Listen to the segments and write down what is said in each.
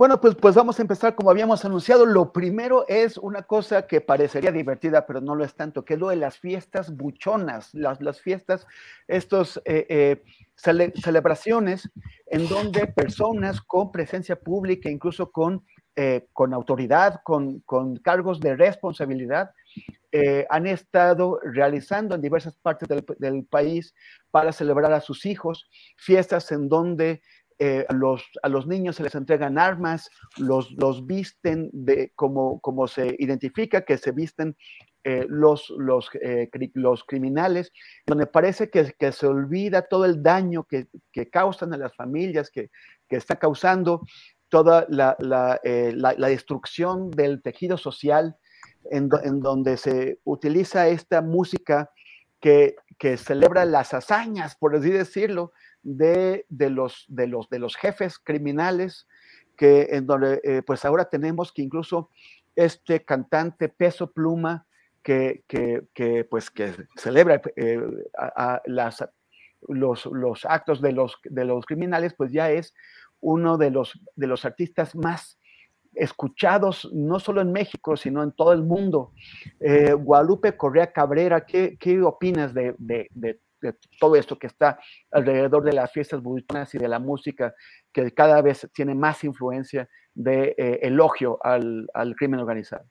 Bueno, pues, pues vamos a empezar como habíamos anunciado. Lo primero es una cosa que parecería divertida, pero no lo es tanto, que lo de las fiestas buchonas, las, fiestas, estos... Eh, eh, cele celebraciones en donde personas con presencia pública, incluso con, eh, con autoridad, con, con, cargos de responsabilidad, han estado realizando en diversas partes del, país para celebrar a sus hijos, fiestas en donde eh, a, los, a, los, niños se les entregan armas, los, los visten de, como, como se identifica que se visten eh, los, los, eh, los, criminales, donde parece que, se olvida todo el daño que, que causan a las familias, que, que está causando toda la, la, eh, la, destrucción del tejido social, en, en, donde se utiliza esta música que, que celebra las hazañas, por así decirlo, de, de, los, de, los, de los jefes criminales, que en donde eh, pues ahora tenemos que incluso este cantante Peso Pluma, que, que, que, pues, que celebra eh, a, las, los, los, actos de los, de los criminales, pues ya es uno de los, de los artistas más escuchados, no solo en México, sino en todo el mundo. Eh, Guadalupe Correa Cabrera, ¿qué, qué opinas de, de, de, todo esto que está alrededor de las fiestas budistas y de la música, que cada vez tiene más influencia de eh, elogio al, al crimen organizado?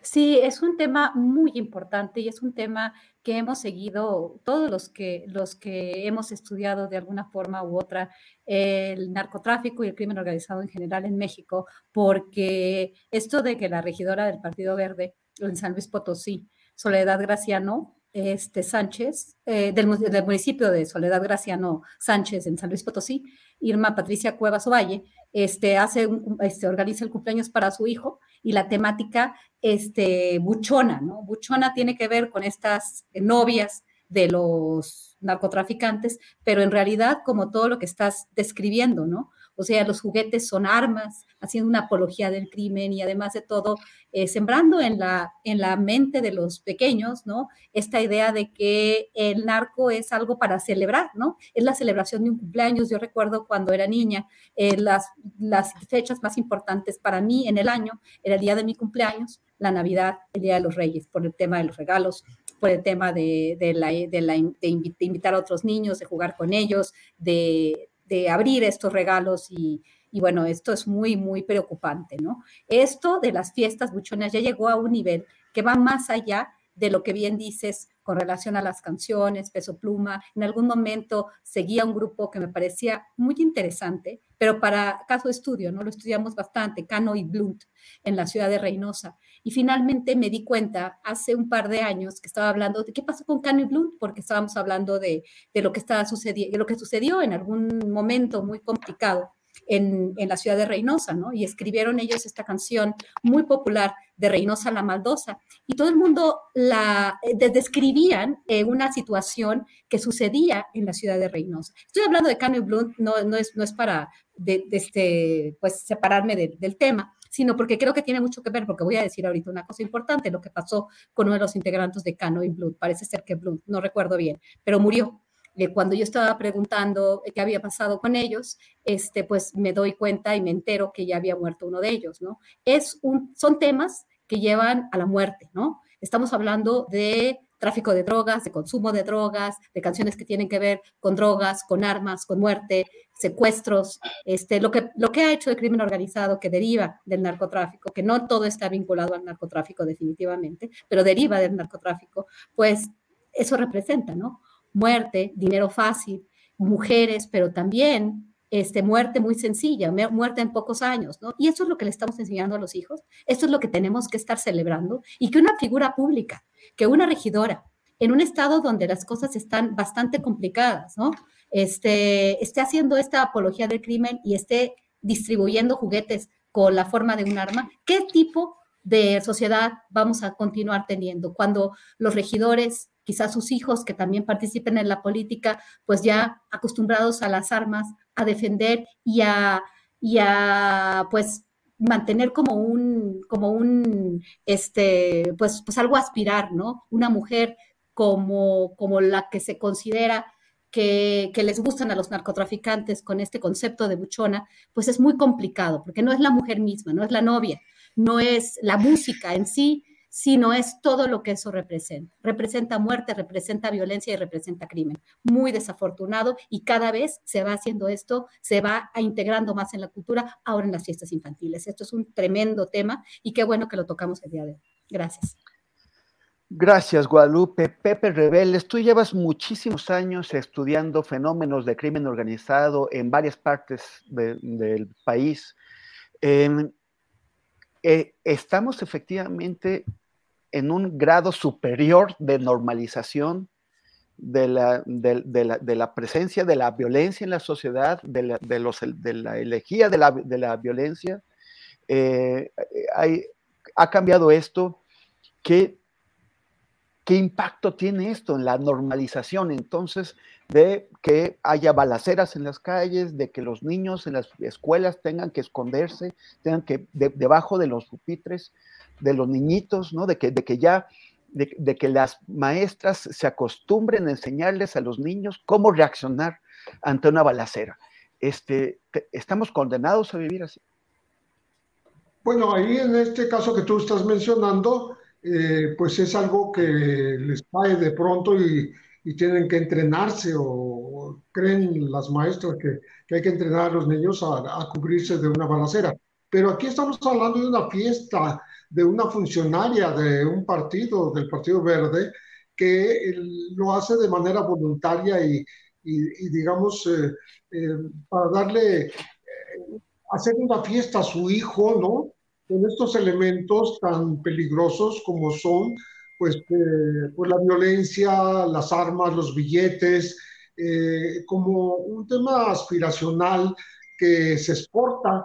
Sí, es un tema muy importante y es un tema que hemos seguido todos los que, los que hemos estudiado de alguna forma u otra el narcotráfico y el crimen organizado en general en México, porque esto de que la regidora del Partido Verde en San Luis Potosí, Soledad Graciano, este, Sánchez, eh, del, municipio de Soledad Graciano Sánchez en San Luis Potosí, Irma Patricia Cuevas Ovalle, este, hace este, organiza el cumpleaños para su hijo y la temática este, buchona, ¿no? Buchona tiene que ver con estas novias de los narcotraficantes, pero en realidad como todo lo que estás describiendo, ¿no? O sea, los juguetes son armas, haciendo una apología del crimen y además de todo, eh, sembrando en la, en la mente de los pequeños, ¿no? Esta idea de que el narco es algo para celebrar, ¿no? Es la celebración de un cumpleaños. Yo recuerdo cuando era niña, eh, las, las fechas más importantes para mí en el año era el día de mi cumpleaños, la Navidad, el Día de los Reyes, por el tema de los regalos, por el tema de, de, de, invitar a otros niños, de jugar con ellos, de, de abrir estos regalos y, y, bueno, esto es muy, muy preocupante, ¿no? Esto de las fiestas buchonas ya llegó a un nivel que va más allá de lo que bien dices con relación a las canciones, Peso Pluma. En algún momento seguía un grupo que me parecía muy interesante, pero para caso de estudio, ¿no? Lo estudiamos bastante, Cano y Blunt, en la ciudad de Reynosa. Y finalmente me di cuenta hace un par de años que estaba hablando de qué pasó con Cano y Blunt, porque estábamos hablando de, de lo que estaba sucediendo, lo que sucedió en algún momento muy complicado en, en, la ciudad de Reynosa, ¿no? Y escribieron ellos esta canción muy popular de Reynosa la Maldosa. Y todo el mundo la eh, describían eh, una situación que sucedía en la ciudad de Reynosa. Estoy hablando de Cano y Blunt, no, no, es, no es para este, pues, separarme de, del tema, sino porque creo que tiene mucho que ver, porque voy a decir ahorita una cosa importante, lo que pasó con uno de los integrantes de Cano y Blunt. Parece ser que Blunt, no recuerdo bien, pero murió eh, cuando yo estaba preguntando qué había pasado con ellos, este, pues me doy cuenta y me entero que ya había muerto uno de ellos, ¿no? Es un, son temas que llevan a la muerte, ¿no? Estamos hablando de tráfico de drogas, de consumo de drogas, de canciones que tienen que ver con drogas, con armas, con muerte, secuestros, este, lo, que, lo que ha hecho el crimen organizado que deriva del narcotráfico, que no todo está vinculado al narcotráfico definitivamente, pero deriva del narcotráfico, pues eso representa, ¿no? Muerte, dinero fácil, mujeres, pero también este, muerte muy sencilla, muerte en pocos años, ¿no? Y eso es lo que le estamos enseñando a los hijos, esto es lo que tenemos que estar celebrando y que una figura pública, que una regidora, en un estado donde las cosas están bastante complicadas, ¿no? Este, esté haciendo esta apología del crimen y esté distribuyendo juguetes con la forma de un arma, ¿qué tipo de sociedad vamos a continuar teniendo cuando los regidores quizás sus hijos que también participen en la política, pues ya acostumbrados a las armas, a defender y a, y a pues mantener como un, como un, este, pues, pues algo aspirar, ¿no? Una mujer como, como la que se considera que, que, les gustan a los narcotraficantes con este concepto de buchona, pues es muy complicado, porque no es la mujer misma, no es la novia, no es la música en sí, sino es todo lo que eso representa. Representa muerte, representa violencia y representa crimen. Muy desafortunado y cada vez se va haciendo esto, se va integrando más en la cultura, ahora en las fiestas infantiles. Esto es un tremendo tema y qué bueno que lo tocamos el día de hoy. Gracias. Gracias, Guadalupe. Pepe Rebeles, tú llevas muchísimos años estudiando fenómenos de crimen organizado en varias partes del país. Eh, estamos efectivamente en un grado superior de normalización de la, de, la, presencia de la violencia en la sociedad, de la, de la elegía de la, violencia. Eh, ha cambiado esto. ¿Qué, ¿Qué impacto tiene esto en la normalización entonces de que haya balaceras en las calles, de que los niños en las escuelas tengan que esconderse, tengan que debajo de los pupitres? De los niñitos, ¿no? De que, de que ya, de, que las maestras se acostumbren a enseñarles a los niños cómo reaccionar ante una balacera. Este, ¿Estamos condenados a vivir así? Bueno, ahí en este caso que tú estás mencionando, eh, pues es algo que les cae de pronto y, tienen que entrenarse o, creen las maestras que, hay que entrenar a los niños a, a, cubrirse de una balacera. Pero aquí estamos hablando de una fiesta de una funcionaria de un partido, del Partido Verde, que lo hace de manera voluntaria y, digamos, eh, eh, para darle, eh, hacer una fiesta a su hijo, ¿no? Con estos elementos tan peligrosos como son, pues, pues la violencia, las armas, los billetes, como un tema aspiracional que se exporta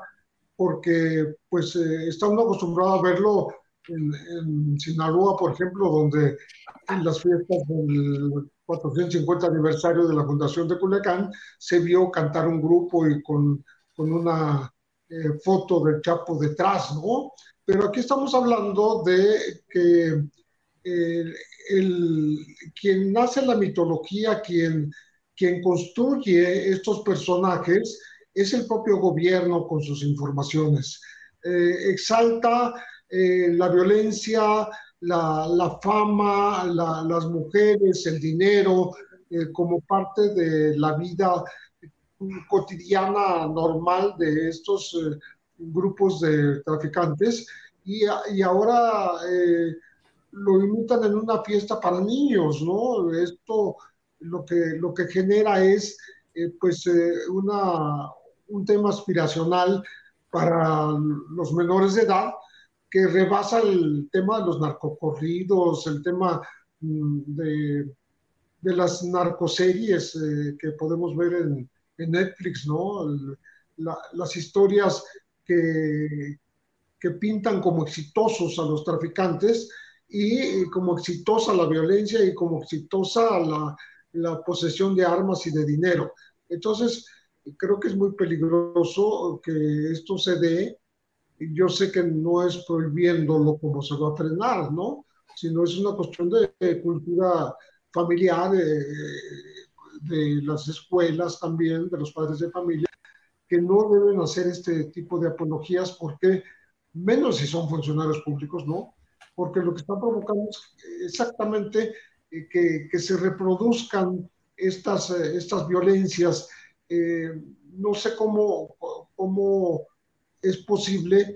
porque pues eh, está uno acostumbrado a verlo en, Sinaloa, por ejemplo, donde en las fiestas del 450 aniversario de la fundación de Culiacán se vio cantar un grupo y con, con una eh, foto del Chapo detrás, ¿no? Pero aquí estamos hablando de que el, quien nace la mitología, quien, quien construye estos personajes, es el propio gobierno con sus informaciones. Eh, exalta eh, la violencia, la, fama, las mujeres, el dinero, eh, como parte de la vida cotidiana normal de estos grupos de traficantes. Y, y ahora lo imitan en una fiesta para niños, ¿no? Esto lo que, lo que genera es pues una, un tema aspiracional para los menores de edad que rebasa el tema de los narcocorridos, el tema mm, de, de las narcoseries eh, que podemos ver en, Netflix, ¿no? las historias que, que pintan como exitosos a los traficantes y como exitosa la violencia y como exitosa la, la posesión de armas y de dinero. Entonces, creo que es muy peligroso que esto se dé. Yo sé que no es prohibiéndolo como se va a frenar, ¿no? Sino es una cuestión de, cultura familiar, de las escuelas también, de los padres de familia, que no deben hacer este tipo de apologías porque, menos si son funcionarios públicos, ¿no? Porque lo que está provocando es exactamente eh, que, que, se reproduzcan estas, eh, estas violencias. Eh, no sé cómo, cómo es posible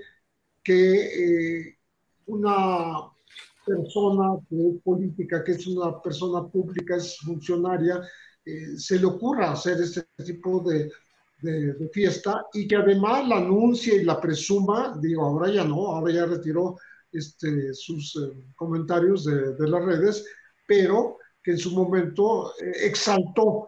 que una persona que es política, que es una persona pública, es funcionaria, se le ocurra hacer este tipo de, fiesta y que además la anuncie y la presuma, digo, ahora ya no, ahora ya retiró este, sus eh, comentarios de, de, las redes, pero que en su momento eh, exaltó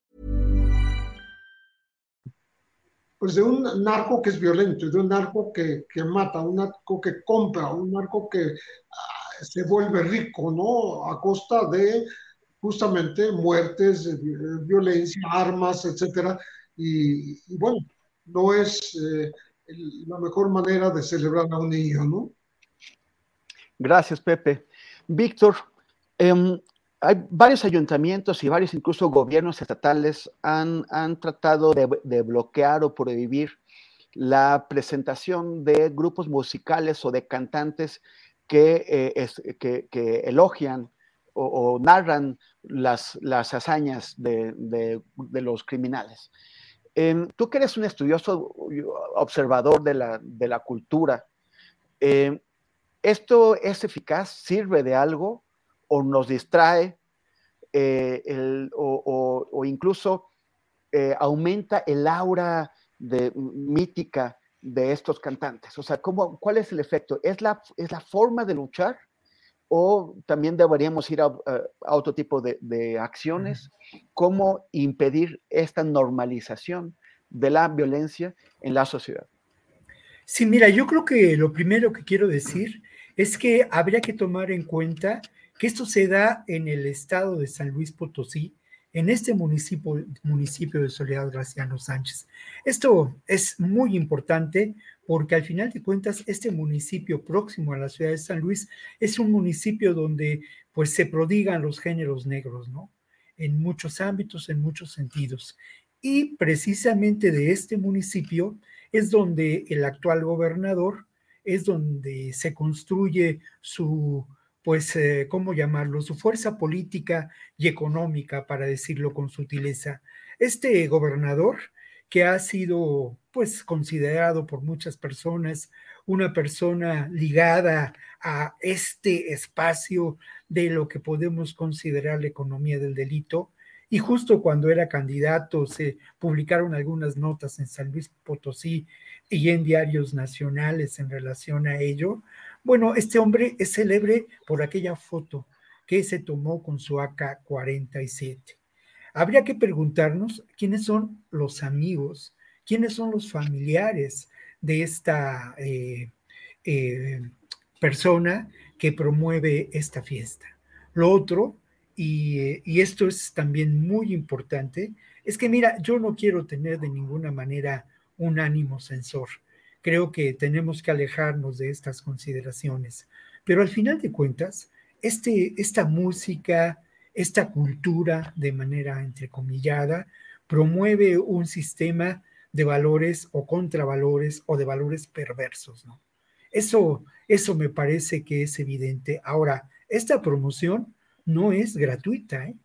Pues de un narco que es violento, de un narco que, que mata, un narco que compra, un narco que uh, se vuelve rico, ¿no? A costa de justamente muertes, violencia, armas, etcétera. Y, bueno, no es eh, la mejor manera de celebrar a un niño, ¿no? Gracias, Pepe. Víctor, eh, hay varios ayuntamientos y varios incluso gobiernos estatales han, han tratado de, de, bloquear o prohibir la presentación de grupos musicales o de cantantes que, eh, que, elogian o, narran las, las hazañas de, de, los criminales. Eh, tú que eres un estudioso, observador de la, de la cultura, eh, ¿esto es eficaz? ¿Sirve de algo? O nos distrae eh, el, o, o, o, incluso eh, aumenta el aura de, mítica de estos cantantes. O sea, ¿cómo, ¿cuál es el efecto? ¿Es la, ¿Es la forma de luchar? ¿O también deberíamos ir a, a otro tipo de, de acciones? ¿Cómo impedir esta normalización de la violencia en la sociedad? Sí, mira, yo creo que lo primero que quiero decir es que habría que tomar en cuenta que esto se da en el estado de San Luis Potosí, en este municipio, municipio de Soledad Graciano Sánchez. Esto es muy importante porque al final de cuentas este municipio próximo a la ciudad de San Luis es un municipio donde pues se prodigan los géneros negros, ¿no? En muchos ámbitos, en muchos sentidos. Y precisamente de este municipio es donde el actual gobernador, es donde se construye su pues, eh, ¿cómo llamarlo? Su fuerza política y económica, para decirlo con sutileza. Este gobernador, que ha sido, pues, considerado por muchas personas una persona ligada a este espacio de lo que podemos considerar la economía del delito, y justo cuando era candidato se publicaron algunas notas en San Luis Potosí y en diarios nacionales en relación a ello, bueno, este hombre es célebre por aquella foto que se tomó con su AK-47. Habría que preguntarnos quiénes son los amigos, quiénes son los familiares de esta eh, eh, persona que promueve esta fiesta. Lo otro, eh, y, esto es también muy importante, es que mira, yo no quiero tener de ninguna manera un ánimo censor creo que tenemos que alejarnos de estas consideraciones. Pero al final de cuentas, este, esta música, esta cultura de manera entrecomillada, promueve un sistema de valores o contravalores o de valores perversos. Eso, eso me parece que es evidente. Ahora, esta promoción no es gratuita. ¿eh?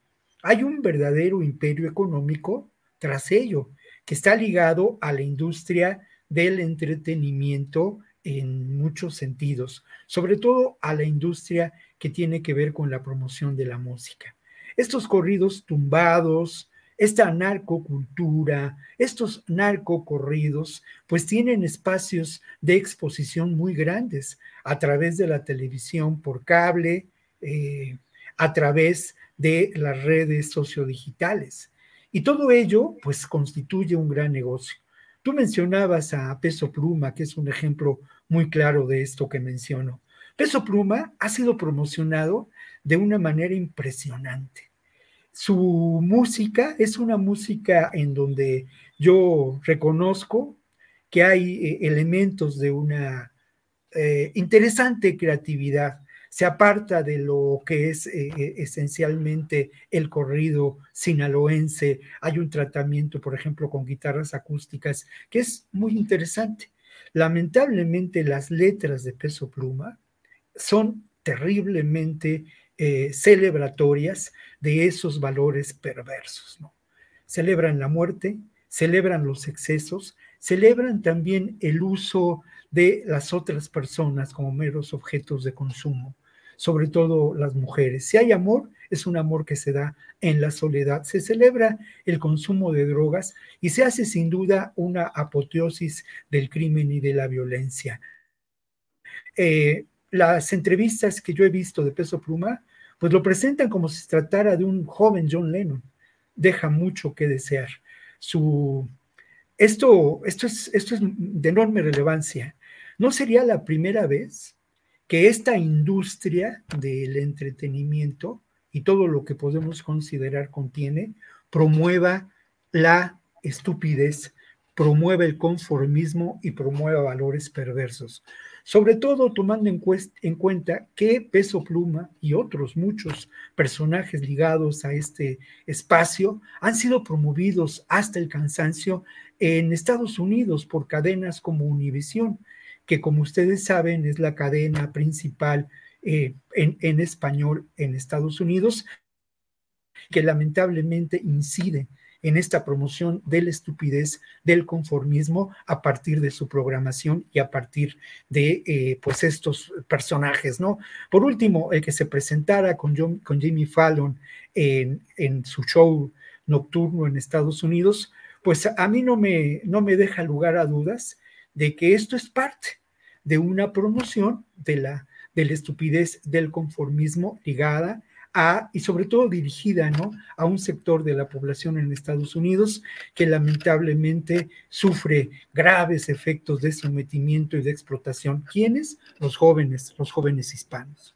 Hay un verdadero imperio económico tras ello, que está ligado a la industria del entretenimiento en muchos sentidos, sobre todo a la industria que tiene que ver con la promoción de la música. Estos corridos tumbados, esta narcocultura, estos narcocorridos, pues tienen espacios de exposición muy grandes a través de la televisión por cable, eh, a través de las redes sociodigitales. Y todo ello, pues, constituye un gran negocio. Tú mencionabas a Peso Pluma, que es un ejemplo muy claro de esto que menciono. Peso Pluma ha sido promocionado de una manera impresionante. Su música es una música en donde yo reconozco que hay eh, elementos de una eh, interesante creatividad. Se aparta de lo que es eh, esencialmente el corrido sinaloense. Hay un tratamiento, por ejemplo, con guitarras acústicas que es muy interesante. Lamentablemente las letras de Peso Pluma son terriblemente eh, celebratorias de esos valores perversos. Celebran la muerte, celebran los excesos, celebran también el uso de las otras personas como meros objetos de consumo, sobre todo las mujeres. Si hay amor, es un amor que se da en la soledad. Se celebra el consumo de drogas y se hace sin duda una apoteosis del crimen y de la violencia. Eh, las entrevistas que yo he visto de Peso Pluma, pues lo presentan como si se tratara de un joven John Lennon. Deja mucho que desear. Su, esto, esto, es, esto es de enorme relevancia. No sería la primera vez que esta industria del entretenimiento y todo lo que podemos considerar contiene promueva la estupidez, promueva el conformismo y promueva valores perversos. Sobre todo tomando en, cuenta que Peso Pluma y otros muchos personajes ligados a este espacio han sido promovidos hasta el cansancio en Estados Unidos por cadenas como Univision, que como ustedes saben es la cadena principal eh, en, español en Estados Unidos, que lamentablemente incide en esta promoción de la estupidez, del conformismo a partir de su programación y a partir de eh, pues estos personajes, ¿no? Por último, el que se presentara con, con Jimmy Fallon en, en, su show nocturno en Estados Unidos, pues a mí no me, no me deja lugar a dudas de que esto es parte de una promoción de la, de la estupidez del conformismo ligada y sobre todo dirigida ¿no? a un sector de la población en Estados Unidos que lamentablemente sufre graves efectos de sometimiento y de explotación. ¿Quiénes? Los jóvenes, los jóvenes hispanos.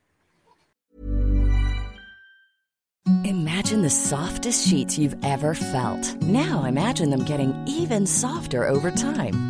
Imagine the softest sheets you've ever felt. Now imagine them getting even softer over time.